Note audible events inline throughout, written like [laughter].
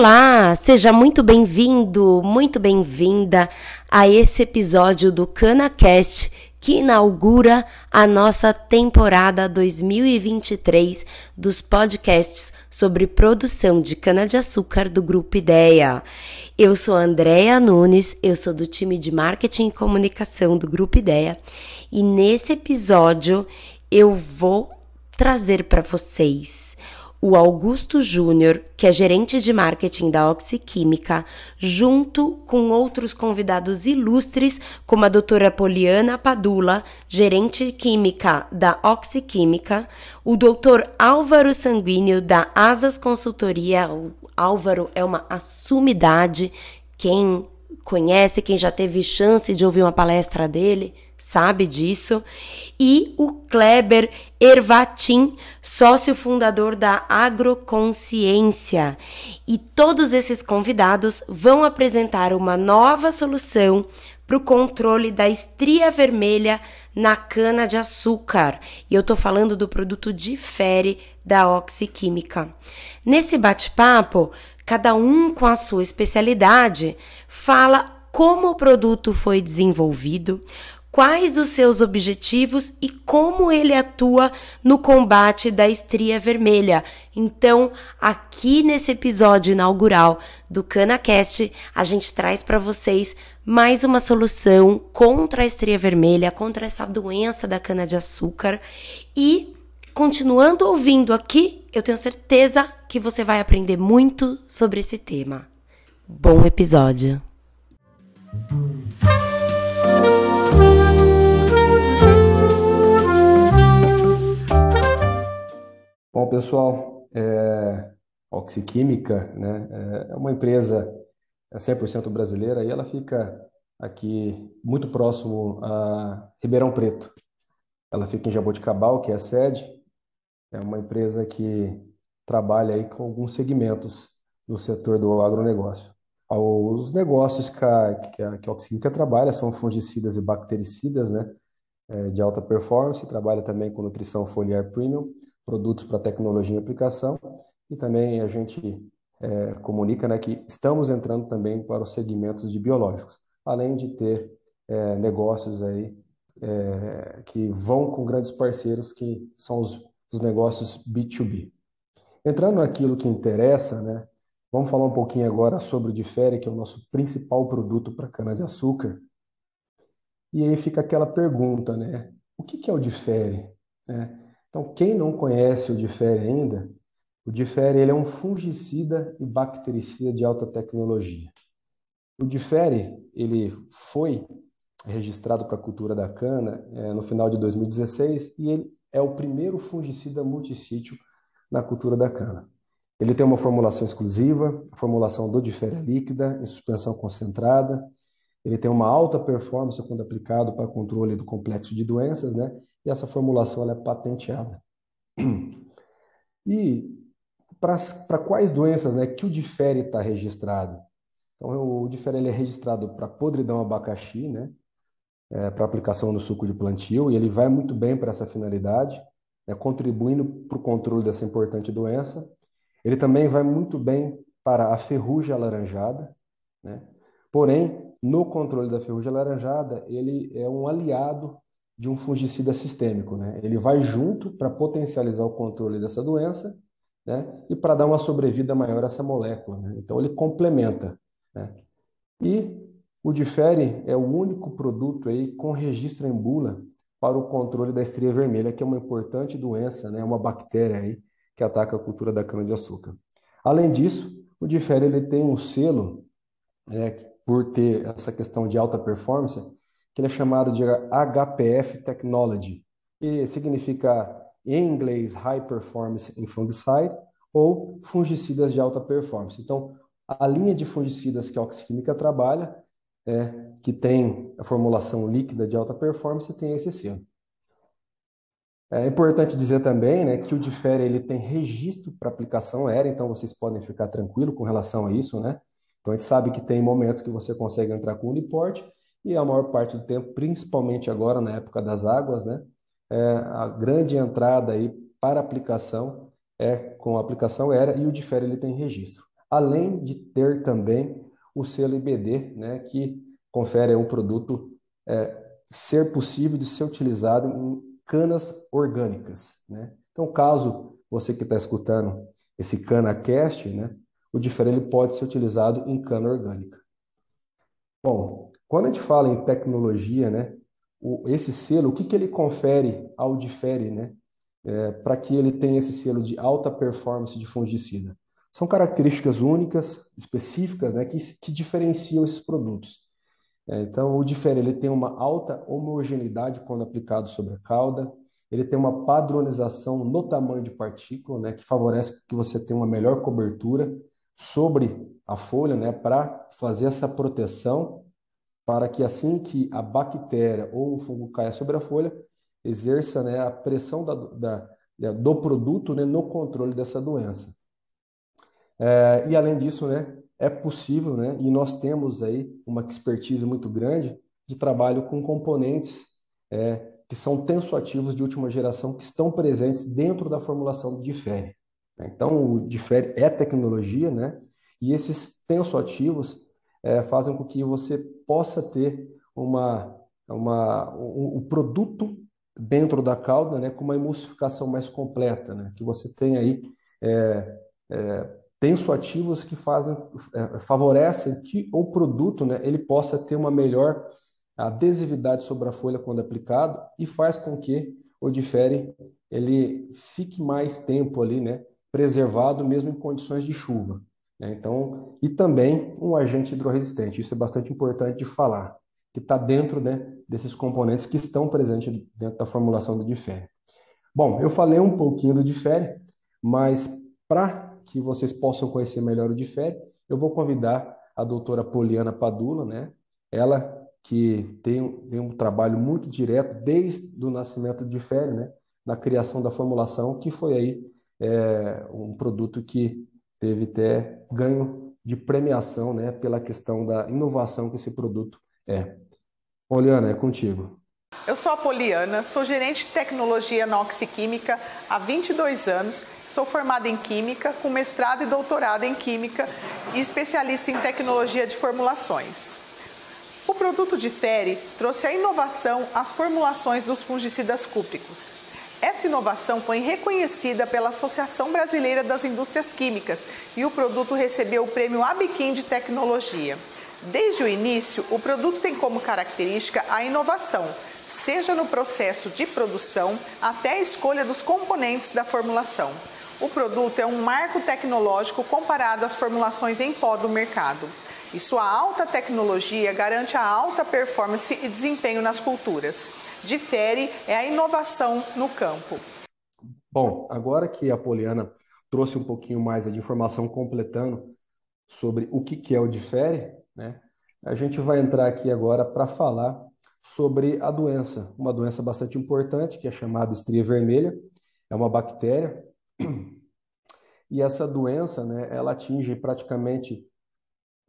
Olá, seja muito bem-vindo, muito bem-vinda a esse episódio do CanaCast que inaugura a nossa temporada 2023 dos podcasts sobre produção de cana-de-açúcar do Grupo Ideia. Eu sou Andréa Nunes, eu sou do time de marketing e comunicação do Grupo Ideia e nesse episódio eu vou trazer para vocês o Augusto Júnior, que é gerente de marketing da Oxiquímica, junto com outros convidados ilustres, como a doutora Poliana Padula, gerente química da Oxiquímica, o doutor Álvaro Sanguíneo, da Asas Consultoria. O Álvaro é uma assumidade, quem conhece, quem já teve chance de ouvir uma palestra dele, sabe disso. E o Kleber Ervatin, sócio fundador da Agroconsciência. E todos esses convidados vão apresentar uma nova solução para o controle da estria vermelha na cana de açúcar. E eu tô falando do produto Difere da Oxiquímica. Nesse bate-papo, cada um com a sua especialidade fala como o produto foi desenvolvido, quais os seus objetivos e como ele atua no combate da estria vermelha. Então, aqui nesse episódio inaugural do CanaCast, a gente traz para vocês mais uma solução contra a estria vermelha, contra essa doença da cana de açúcar e continuando ouvindo aqui, eu tenho certeza que você vai aprender muito sobre esse tema. Bom episódio. Bom, pessoal, é, Oxiquímica né, é uma empresa 100% é brasileira e ela fica aqui muito próximo a Ribeirão Preto. Ela fica em Jaboticabal, que é a sede. É uma empresa que trabalha aí com alguns segmentos do setor do agronegócio. Os negócios que a, que a, que a trabalha são fungicidas e bactericidas, né, é, de alta performance, trabalha também com nutrição foliar premium, produtos para tecnologia e aplicação, e também a gente é, comunica né, que estamos entrando também para os segmentos de biológicos, além de ter é, negócios aí é, que vão com grandes parceiros, que são os, os negócios B2B. Entrando naquilo que interessa, né, vamos falar um pouquinho agora sobre o Difere, que é o nosso principal produto para cana-de-açúcar. E aí fica aquela pergunta, né? O que, que é o Difere? Né? Então, quem não conhece o Difere ainda, o Difere ele é um fungicida e bactericida de alta tecnologia. O Difere ele foi registrado para a cultura da cana é, no final de 2016 e ele é o primeiro fungicida multissítio na cultura da cana. Ele tem uma formulação exclusiva, formulação do é líquida, em suspensão concentrada. Ele tem uma alta performance quando aplicado para controle do complexo de doenças, né? e essa formulação é patenteada. E para quais doenças né, que o difere está registrado? Então, o difere ele é registrado para podridão abacaxi, né, é, para aplicação no suco de plantio, e ele vai muito bem para essa finalidade, né, contribuindo para o controle dessa importante doença. Ele também vai muito bem para a ferrugem alaranjada, né? porém, no controle da ferrugem alaranjada, ele é um aliado de um fungicida sistêmico. Né? Ele vai junto para potencializar o controle dessa doença né? e para dar uma sobrevida maior a essa molécula. Né? Então, ele complementa. Né? E o Difere é o único produto aí com registro em bula para o controle da estria vermelha, que é uma importante doença, né? uma bactéria aí que ataca a cultura da cana-de-açúcar. Além disso, o Difere ele tem um selo, né, por ter essa questão de alta performance, que ele é chamado de HPF Technology, e significa em inglês High Performance in Fungicide ou fungicidas de alta performance. Então, a linha de fungicidas que a Oxquímica trabalha, é, que tem a formulação líquida de alta performance, tem esse selo. É importante dizer também né, que o Difere ele tem registro para aplicação aérea, então vocês podem ficar tranquilo com relação a isso. Né? Então a gente sabe que tem momentos que você consegue entrar com o Uniporte, e a maior parte do tempo, principalmente agora na época das águas, né, é, a grande entrada aí para aplicação é com a aplicação aérea e o difere ele tem registro. além de ter também o selo IBD, né, que confere ao produto é, ser possível de ser utilizado em canas orgânicas. Né? Então, caso você que está escutando esse cana-cast, né, o diferente pode ser utilizado em cana orgânica. Bom, quando a gente fala em tecnologia, né, o, esse selo, o que, que ele confere ao difere, né, é, para que ele tenha esse selo de alta performance de fungicida? São características únicas, específicas, né, que, que diferenciam esses produtos. É, então, o difere ele tem uma alta homogeneidade quando aplicado sobre a cauda, ele tem uma padronização no tamanho de partícula, né, que favorece que você tenha uma melhor cobertura sobre a folha, né, para fazer essa proteção, para que assim que a bactéria ou o fungo caia sobre a folha, exerça né, a pressão da, da, do produto né, no controle dessa doença. É, e além disso, né, é possível, né, e nós temos aí uma expertise muito grande de trabalho com componentes é, que são tensoativos de última geração que estão presentes dentro da formulação do difere. Então, o difere é tecnologia, né, e esses tensoativos é, fazem com que você possa ter uma, uma, o, o produto dentro da cauda, né, com uma emulsificação mais completa, né, que você tem aí é, é, tensoativos que fazem, é, favorecem que o produto né, ele possa ter uma melhor adesividade sobre a folha quando aplicado e faz com que o difere ele fique mais tempo ali, né, preservado mesmo em condições de chuva. Né? Então, e também um agente hidroresistente. Isso é bastante importante de falar, que está dentro né, desses componentes que estão presentes dentro da formulação do difere. Bom, eu falei um pouquinho do difere, mas para que vocês possam conhecer melhor o DIFER, eu vou convidar a doutora Poliana Padula, né? Ela que tem, tem um trabalho muito direto desde o nascimento do DIFER, né? Na criação da formulação, que foi aí é, um produto que teve até ganho de premiação, né? Pela questão da inovação que esse produto é. Poliana, é contigo. Eu sou a Poliana, sou gerente de tecnologia na Oxiquímica há 22 anos, sou formada em Química, com mestrado e doutorado em Química e especialista em tecnologia de formulações. O produto de Fere trouxe a inovação às formulações dos fungicidas cúpricos. Essa inovação foi reconhecida pela Associação Brasileira das Indústrias Químicas e o produto recebeu o prêmio Abiquim de Tecnologia. Desde o início, o produto tem como característica a inovação, seja no processo de produção até a escolha dos componentes da formulação. O produto é um marco tecnológico comparado às formulações em pó do mercado. E sua alta tecnologia garante a alta performance e desempenho nas culturas. Difere é a inovação no campo. Bom, agora que a Poliana trouxe um pouquinho mais de informação completando sobre o que é o difere, né? A gente vai entrar aqui agora para falar sobre a doença, uma doença bastante importante, que é chamada estria vermelha, é uma bactéria, e essa doença, né, ela atinge praticamente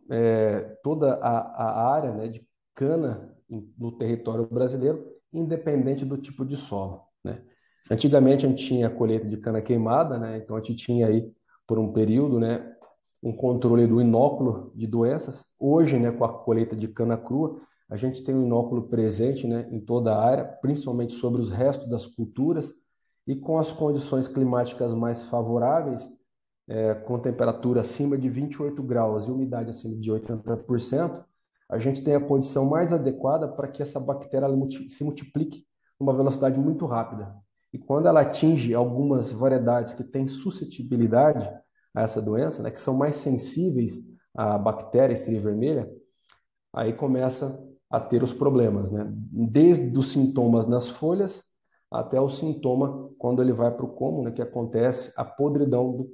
é, toda a, a área né, de cana no território brasileiro, independente do tipo de solo. Né? Antigamente a gente tinha colheita de cana queimada, né? então a gente tinha aí por um período né, um controle do inóculo de doenças. Hoje, né, com a colheita de cana crua, a gente tem o inóculo presente né, em toda a área, principalmente sobre os restos das culturas, e com as condições climáticas mais favoráveis, é, com temperatura acima de 28 graus e umidade acima de 80%, a gente tem a condição mais adequada para que essa bactéria se multiplique numa velocidade muito rápida. E quando ela atinge algumas variedades que têm suscetibilidade a essa doença, né, que são mais sensíveis à bactéria estria vermelha, aí começa a ter os problemas, né? Desde os sintomas nas folhas até o sintoma quando ele vai para o como, né? Que acontece a podridão do,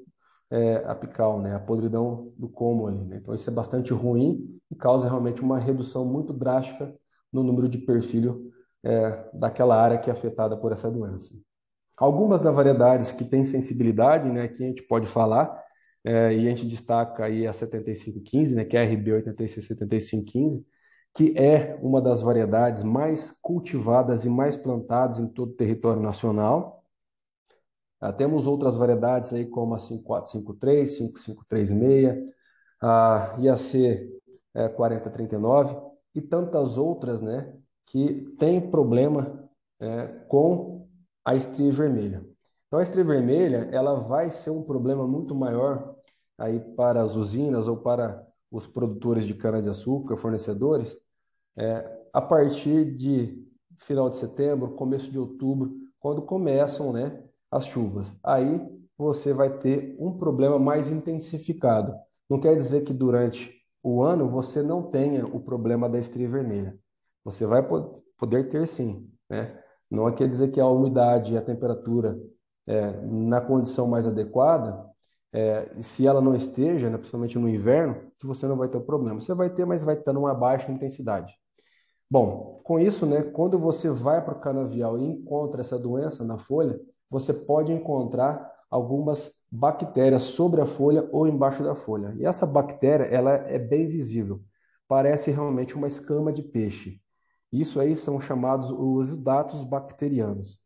é, apical, né? A podridão do como ali, né? Então isso é bastante ruim e causa realmente uma redução muito drástica no número de perfil é, daquela área que é afetada por essa doença. Algumas das variedades que têm sensibilidade, né? Que a gente pode falar é, e a gente destaca aí a 7515, né? Que é a RB 867515 que é uma das variedades mais cultivadas e mais plantadas em todo o território nacional. Ah, temos outras variedades aí como a 5453, 5536, a IAC é, 4039 e tantas outras, né, que têm problema é, com a estria vermelha. Então, a estria vermelha, ela vai ser um problema muito maior aí para as usinas ou para os produtores de cana-de-açúcar, fornecedores, é, a partir de final de setembro, começo de outubro, quando começam, né, as chuvas. Aí você vai ter um problema mais intensificado. Não quer dizer que durante o ano você não tenha o problema da estria vermelha. Você vai poder ter sim, né? Não quer dizer que a umidade e a temperatura é, na condição mais adequada, é, se ela não esteja, né, principalmente no inverno, que você não vai ter o problema. Você vai ter, mas vai estar numa baixa intensidade. Bom, com isso, né, quando você vai para o canavial e encontra essa doença na folha, você pode encontrar algumas bactérias sobre a folha ou embaixo da folha. E essa bactéria, ela é bem visível. Parece realmente uma escama de peixe. Isso aí são chamados os exudatos bacterianos.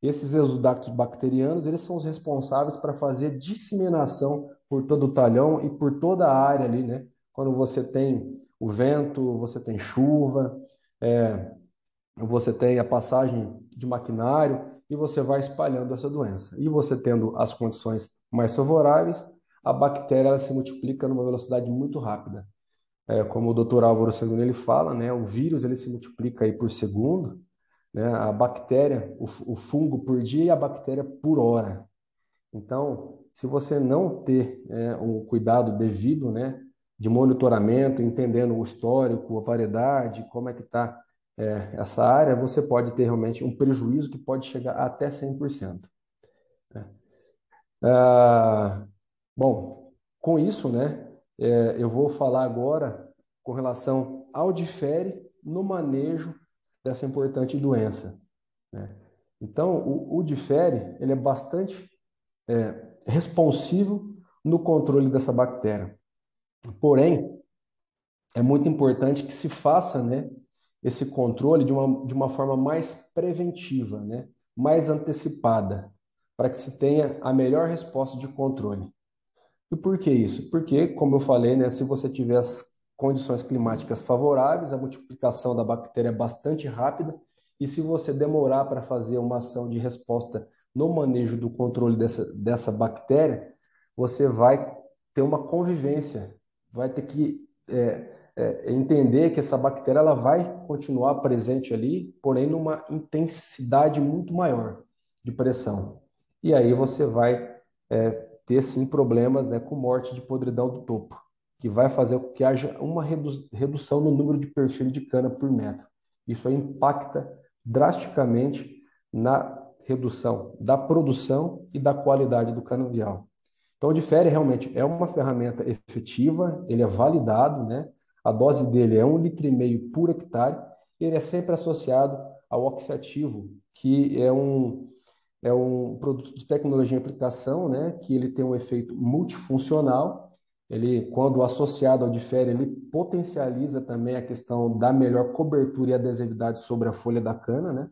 Esses exudatos bacterianos, eles são os responsáveis para fazer disseminação por todo o talhão e por toda a área ali, né? Quando você tem o vento, você tem chuva, é, você tem a passagem de maquinário e você vai espalhando essa doença. E você tendo as condições mais favoráveis, a bactéria ela se multiplica numa velocidade muito rápida. É, como o Dr. Álvaro Segundo ele fala, né, o vírus ele se multiplica aí por segundo, né, a bactéria, o, o fungo por dia e a bactéria por hora. Então, se você não ter é, um cuidado devido, né, de monitoramento, entendendo o histórico, a variedade, como é que está é, essa área, você pode ter realmente um prejuízo que pode chegar até 100%. Né? Ah, bom, com isso, né, é, eu vou falar agora com relação ao difere no manejo dessa importante doença. Né? Então, o, o difere ele é bastante é, responsivo no controle dessa bactéria. Porém, é muito importante que se faça né, esse controle de uma, de uma forma mais preventiva, né, mais antecipada, para que se tenha a melhor resposta de controle. E por que isso? Porque, como eu falei, né, se você tiver as condições climáticas favoráveis, a multiplicação da bactéria é bastante rápida, e se você demorar para fazer uma ação de resposta no manejo do controle dessa, dessa bactéria, você vai ter uma convivência vai ter que é, é, entender que essa bactéria ela vai continuar presente ali, porém numa intensidade muito maior de pressão. E aí você vai é, ter sim problemas né, com morte de podridão do topo, que vai fazer com que haja uma redu redução no número de perfil de cana por metro. Isso impacta drasticamente na redução da produção e da qualidade do canavial. Então, o difere realmente é uma ferramenta efetiva, ele é validado, né? A dose dele é um litro e meio por hectare, e ele é sempre associado ao oxiativo, que é um, é um produto de tecnologia e aplicação, né? Que ele tem um efeito multifuncional. Ele, quando associado ao difere, ele potencializa também a questão da melhor cobertura e adesividade sobre a folha da cana, né?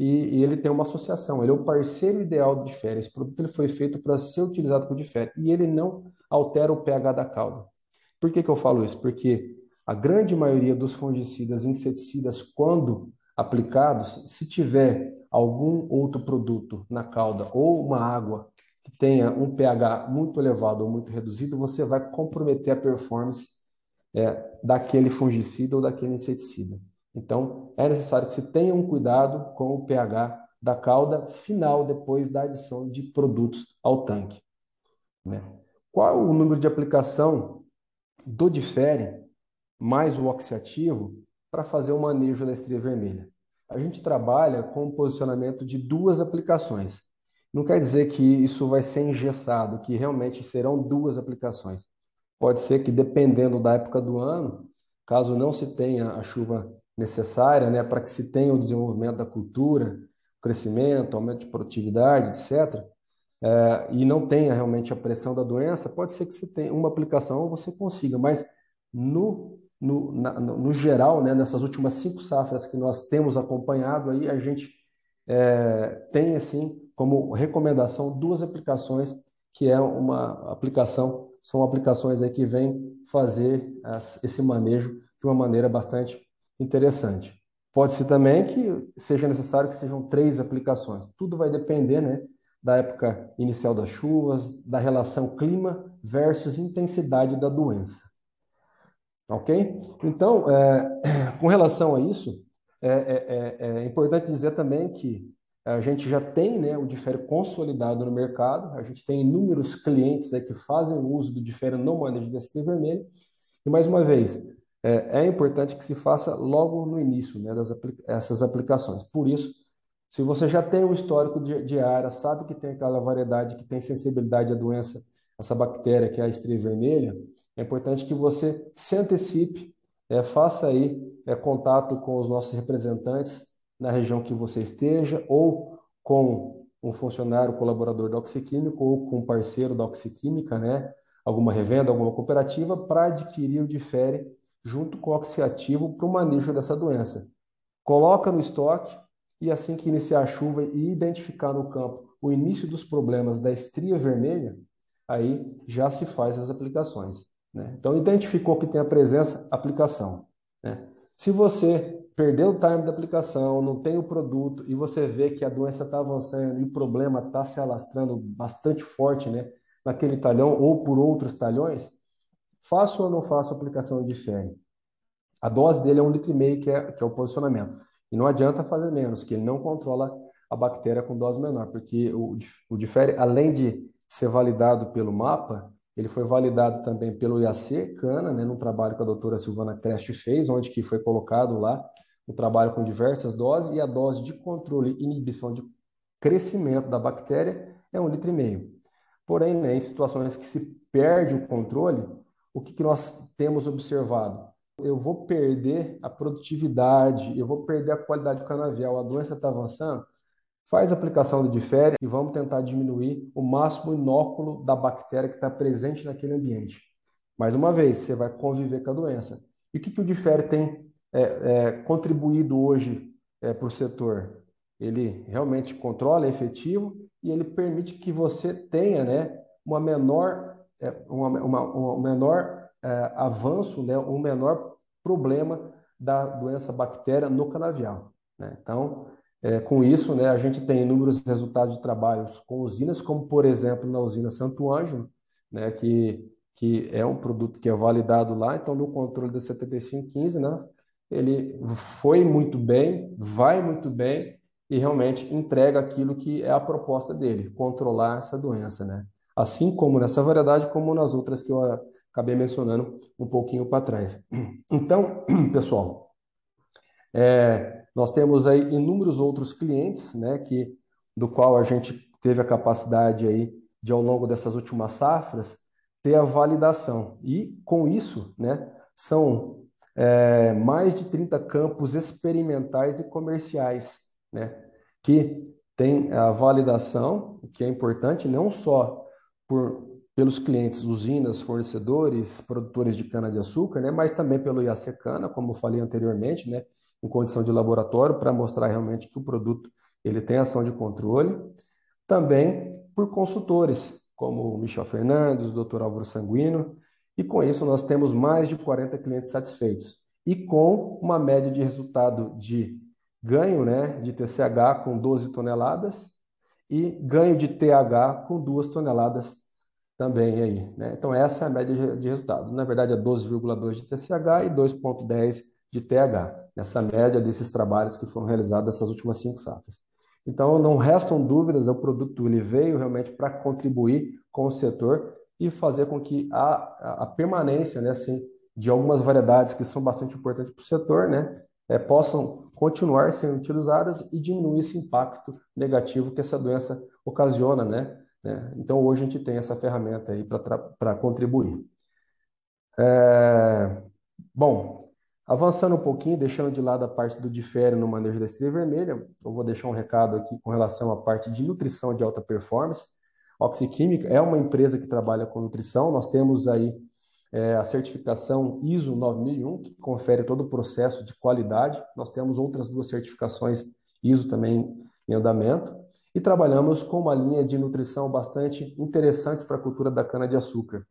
E, e, ele tem uma associação, ele é o parceiro ideal do difere. Esse produto ele foi feito para ser utilizado com difere e ele não altera o pH da cauda. Por que, que eu falo isso? Porque a grande maioria dos fungicidas inseticidas, quando aplicados, se tiver algum outro produto na cauda ou uma água que tenha um pH muito elevado ou muito reduzido, você vai comprometer a performance é, daquele fungicida ou daquele inseticida. Então, é necessário que se tenha um cuidado com o pH da cauda final depois da adição de produtos ao tanque. Né? Qual o número de aplicação do difere mais o oxiativo para fazer o manejo da estria vermelha? A gente trabalha com o posicionamento de duas aplicações. Não quer dizer que isso vai ser engessado, que realmente serão duas aplicações. Pode ser que, dependendo da época do ano, caso não se tenha a chuva necessária né, para que se tenha o desenvolvimento da cultura, crescimento, aumento de produtividade, etc., é, e não tenha realmente a pressão da doença, pode ser que você tenha uma aplicação você consiga, mas no, no, na, no geral, né, nessas últimas cinco safras que nós temos acompanhado, aí a gente é, tem assim como recomendação duas aplicações, que é uma aplicação são aplicações aí que vêm fazer as, esse manejo de uma maneira bastante interessante. Pode ser também que seja necessário que sejam três aplicações. Tudo vai depender, né, da época inicial das chuvas, da relação clima versus intensidade da doença. Ok? Então, é, [clears throat] com relação a isso, é, é, é, é importante dizer também que a gente já tem né, o Difere consolidado no mercado, a gente tem inúmeros clientes que fazem uso do Difere no manejo desse trem vermelho. E mais uma vez, é, é, importante que se faça logo no início né, das essas aplicações. Por isso, se você já tem um histórico de, de área, sabe que tem aquela variedade que tem sensibilidade à doença, essa bactéria que é a estria vermelha, é importante que você se antecipe, é, faça aí é, contato com os nossos representantes na região que você esteja, ou com um funcionário, colaborador da Oxiquímica, ou com um parceiro da Oxiquímica, né? alguma revenda, alguma cooperativa, para adquirir o difere junto com o oxiativo para o manejo dessa doença. Coloca no estoque e assim que iniciar a chuva e identificar no campo o início dos problemas da estria vermelha, aí já se faz as aplicações. Né? Então, identificou que tem a presença, aplicação. Né? Se você perdeu o time da aplicação, não tem o produto e você vê que a doença está avançando e o problema está se alastrando bastante forte né, naquele talhão ou por outros talhões, faço ou não faço aplicação de fêmea? A dose dele é um litro e meio, que é, que é o posicionamento. E não adianta fazer menos, que ele não controla a bactéria com dose menor, porque o, o difere, além de ser validado pelo mapa, ele foi validado também pelo IAC Cana, né, num trabalho que a doutora Silvana Crest fez, onde que foi colocado lá o trabalho com diversas doses, e a dose de controle e inibição de crescimento da bactéria é um litro e meio. Porém, né, em situações que se perde o controle, o que, que nós temos observado? Eu vou perder a produtividade, eu vou perder a qualidade do canavial, a doença está avançando, faz a aplicação do difere e vamos tentar diminuir o máximo inóculo da bactéria que está presente naquele ambiente. Mais uma vez, você vai conviver com a doença. E o que, que o difere tem é, é, contribuído hoje é, para o setor? Ele realmente controla, é efetivo e ele permite que você tenha né, uma menor uma, uma, um menor é, avanço, né, um menor problema da doença bactéria no canavial. Né? Então, é, com isso, né, a gente tem inúmeros resultados de trabalhos com usinas, como por exemplo na usina Santo Ângelo, né, que, que é um produto que é validado lá, então no controle da 7515, né, ele foi muito bem, vai muito bem e realmente entrega aquilo que é a proposta dele, controlar essa doença, né? Assim como nessa variedade, como nas outras que eu acabei mencionando um pouquinho para trás. [clears throat] Então, [clears throat] pessoal, é, nós temos aí inúmeros outros clientes, né, que do qual a gente teve a capacidade aí de ao longo dessas últimas safras ter a validação e com isso, né, são é, mais de 30 campos experimentais e comerciais, né, que tem a validação, o que é importante não só por, pelos clientes, usinas, fornecedores, produtores de cana-de-açúcar, né, mas também pelo IAC Cana, como falei anteriormente, né, em condição de laboratório, para mostrar realmente que o produto ele tem ação de controle. Também por consultores, como o Michel Fernandes, o Dr. Álvaro Sanguino, e com isso nós temos mais de 40 clientes satisfeitos. E com uma média de resultado de ganho né, de TCH com 12 toneladas e ganho de TH com 2 toneladas também aí. Né? Então, essa é a média de resultado. Na verdade, é 12,2 de TCH e 2,10 de TH, nessa média desses trabalhos que foram realizados nessas últimas cinco safras. Então, não restam dúvidas, o produto ele veio realmente para contribuir com o setor e fazer com que a, a permanência né, assim, de algumas variedades que são bastante importantes para o setor né, é, possam continuar sendo utilizadas e diminuir esse impacto negativo que essa doença ocasiona, né? Né? Então, hoje a gente tem essa ferramenta aí para contribuir. É, bom, avançando um pouquinho, deixando de lado a parte do difere no manejo da estria vermelha, eu vou deixar um recado aqui com relação à parte de nutrição de alta performance. Oxiquímica é uma empresa que trabalha com nutrição, nós temos aí é, a certificação ISO 9001, que confere todo o processo de qualidade. Nós temos outras duas certificações ISO também em andamento e trabalhamos com uma linha de nutrição bastante interessante para a cultura da cana-de-açúcar.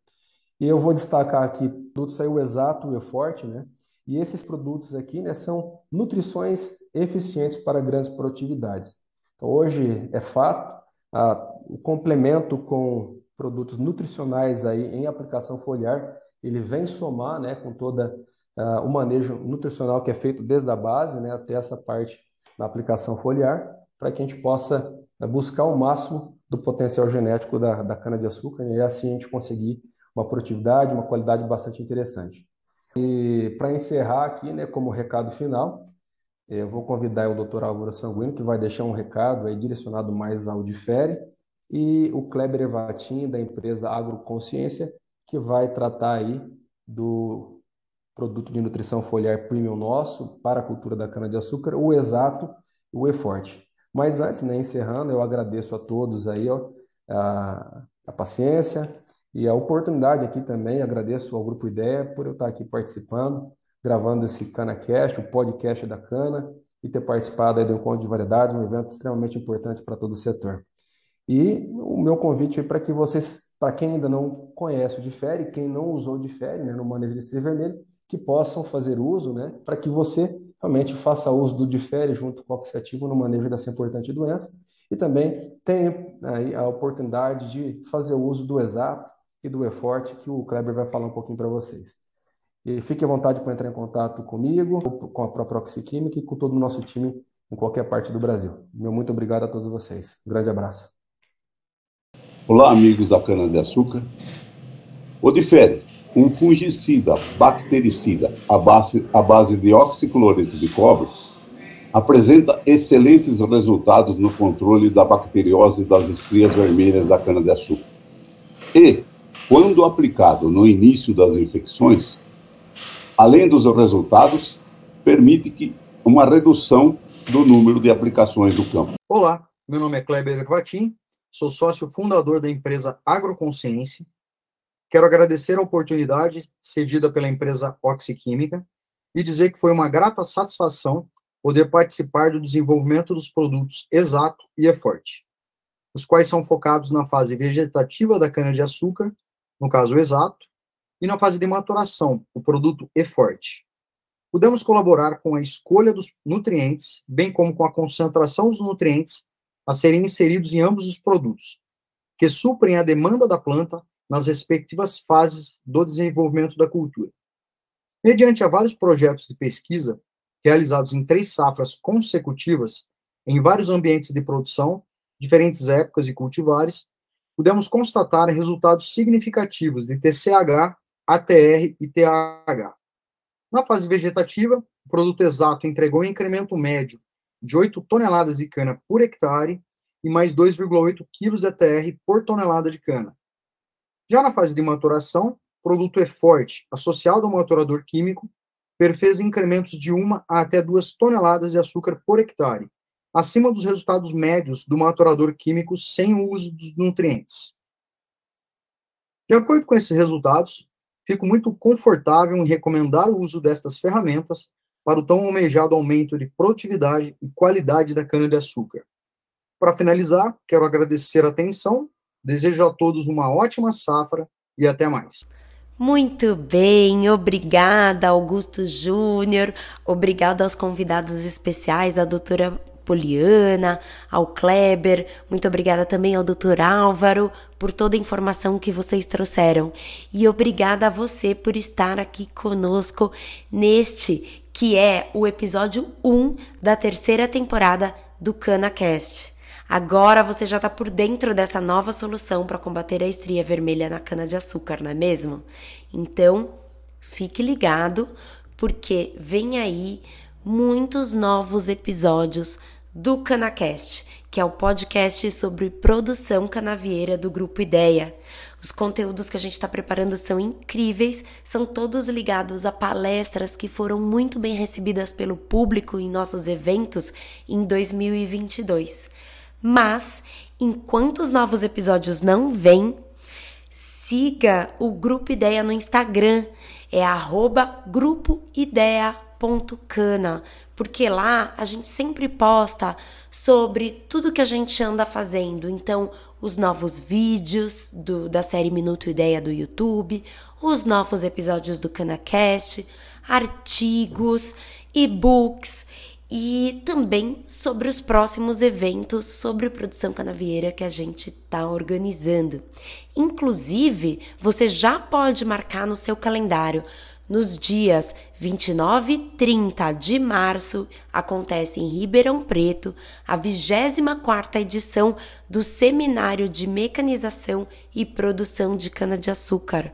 E eu vou destacar aqui, o produto saiu exato, o E-Forte, né? E esses produtos aqui, né, são nutrições eficientes para grandes produtividades. Então, hoje é fato, a, o complemento com produtos nutricionais aí em aplicação foliar, ele vem somar, né, com toda uh, o manejo nutricional que é feito desde a base, né, até essa parte da aplicação foliar, para que a gente possa uh, buscar o máximo do potencial genético da, da cana-de-açúcar né, e assim a gente conseguir uma produtividade, uma qualidade bastante interessante. E para encerrar aqui, né, como recado final, eu vou convidar o Dr. Álvaro Sanguino, que vai deixar um recado aí direcionado mais ao Difere, e o Kleber Evatim, da empresa Agroconsciência, que vai tratar aí do produto de nutrição foliar premium nosso para a cultura da cana-de-açúcar, o Exato o E-Forte. Mas antes, né, encerrando, eu agradeço a todos aí ó, a, a paciência e a oportunidade aqui também, agradeço ao Grupo Ideia por eu estar aqui participando, gravando esse CanaCast, o podcast da Cana, e ter participado aí do Encontro de Variedades, um evento extremamente importante para todo o setor. E o meu convite é para que vocês, para quem ainda não conhece o Difere, quem não usou o Difere né, no manejo de vermelho, que possam fazer uso, né, para que você realmente faça uso do Difere junto com o oxiativo no manejo dessa importante doença e também tenha aí a oportunidade de fazer uso do Exato e do E-Forte, que o Kleber vai falar um pouquinho para vocês. E fique à vontade para entrar em contato comigo, com a própria Oxiquímica e com todo o nosso time em qualquer parte do Brasil. Meu muito obrigado a todos vocês. Um grande abraço. Olá, amigos da cana-de-açúcar. Odifere, um fungicida bactericida à base, à base de oxicloreto de cobre, apresenta excelentes resultados no controle da bacteriose das estrias vermelhas da cana-de-açúcar. E, quando aplicado no início das infecções, além dos resultados, permite que uma redução do número de aplicações do campo. Olá, meu nome é Kleber Vatim sou sócio fundador da empresa Agroconsciência. Quero agradecer a oportunidade cedida pela empresa Oxiquímica e dizer que foi uma grata satisfação poder participar do desenvolvimento dos produtos Exato e E-Forte, os quais são focados na fase vegetativa da cana-de-açúcar, no caso Exato, e na fase de maturação, o produto E-Forte. Pudemos colaborar com a escolha dos nutrientes, bem como com a concentração dos nutrientes a serem inseridos em ambos os produtos, que suprem a demanda da planta nas respectivas fases do desenvolvimento da cultura. Mediante a vários projetos de pesquisa realizados em três safras consecutivas em vários ambientes de produção, diferentes épocas e cultivares, pudemos constatar resultados significativos de TCH, ATR e TH. Na fase vegetativa, o produto exato entregou um incremento médio de 8 toneladas de cana por hectare e mais 2,8 quilos ETR por tonelada de cana. Já na fase de maturação, o produto é forte, associado ao maturador químico, perfez incrementos de 1 a até 2 toneladas de açúcar por hectare, acima dos resultados médios do maturador químico sem o uso dos nutrientes. De acordo com esses resultados, fico muito confortável em recomendar o uso destas ferramentas para o tão almejado aumento de produtividade e qualidade da cana-de-açúcar. Para finalizar, quero agradecer a atenção, desejo a todos uma ótima safra e até mais. Muito bem, obrigada, Augusto Júnior, obrigada aos convidados especiais, a doutora Poliana, ao Kleber, muito obrigada também ao doutor Álvaro por toda a informação que vocês trouxeram. E obrigada a você por estar aqui conosco neste que é o episódio 1 da terceira temporada do CanaCast. Agora você já está por dentro dessa nova solução para combater a estria vermelha na cana-de-açúcar, não é mesmo? Então, fique ligado, porque vem aí muitos novos episódios do CanaCast, que é o podcast sobre produção canavieira do Grupo Ideia. Os conteúdos que a gente está preparando são incríveis, são todos ligados a palestras que foram muito bem recebidas pelo público em nossos eventos em 2022. Mas, enquanto os novos episódios não vêm, siga o Grupo Ideia no Instagram, é arroba grupoidea.cana, porque lá a gente sempre posta sobre tudo que a gente anda fazendo. Então, os novos vídeos do, da série Minuto Ideia do YouTube, os novos episódios do CanaCast, artigos, e-books e também sobre os próximos eventos sobre produção canavieira que a gente está organizando. Inclusive, você já pode marcar no seu calendário nos dias 29 e 30 de março, acontece em Ribeirão Preto a 24ª edição do Seminário de Mecanização e Produção de Cana-de-Açúcar.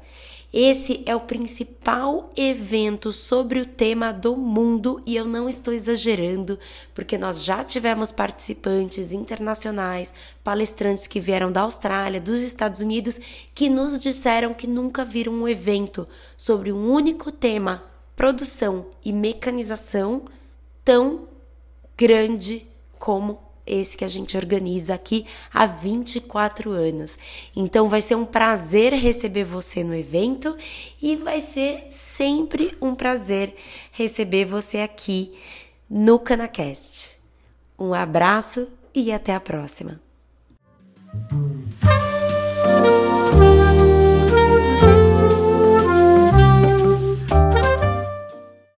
Esse é o principal evento sobre o tema do mundo e eu não estou exagerando, porque nós já tivemos participantes internacionais, palestrantes que vieram da Austrália, dos Estados Unidos, que nos disseram que nunca viram um evento sobre um único tema, produção e mecanização, tão grande como esse que a gente organiza aqui há 24 anos. Então vai ser um prazer receber você no evento e vai ser sempre um prazer receber você aqui no Canacast. Um abraço e até a próxima.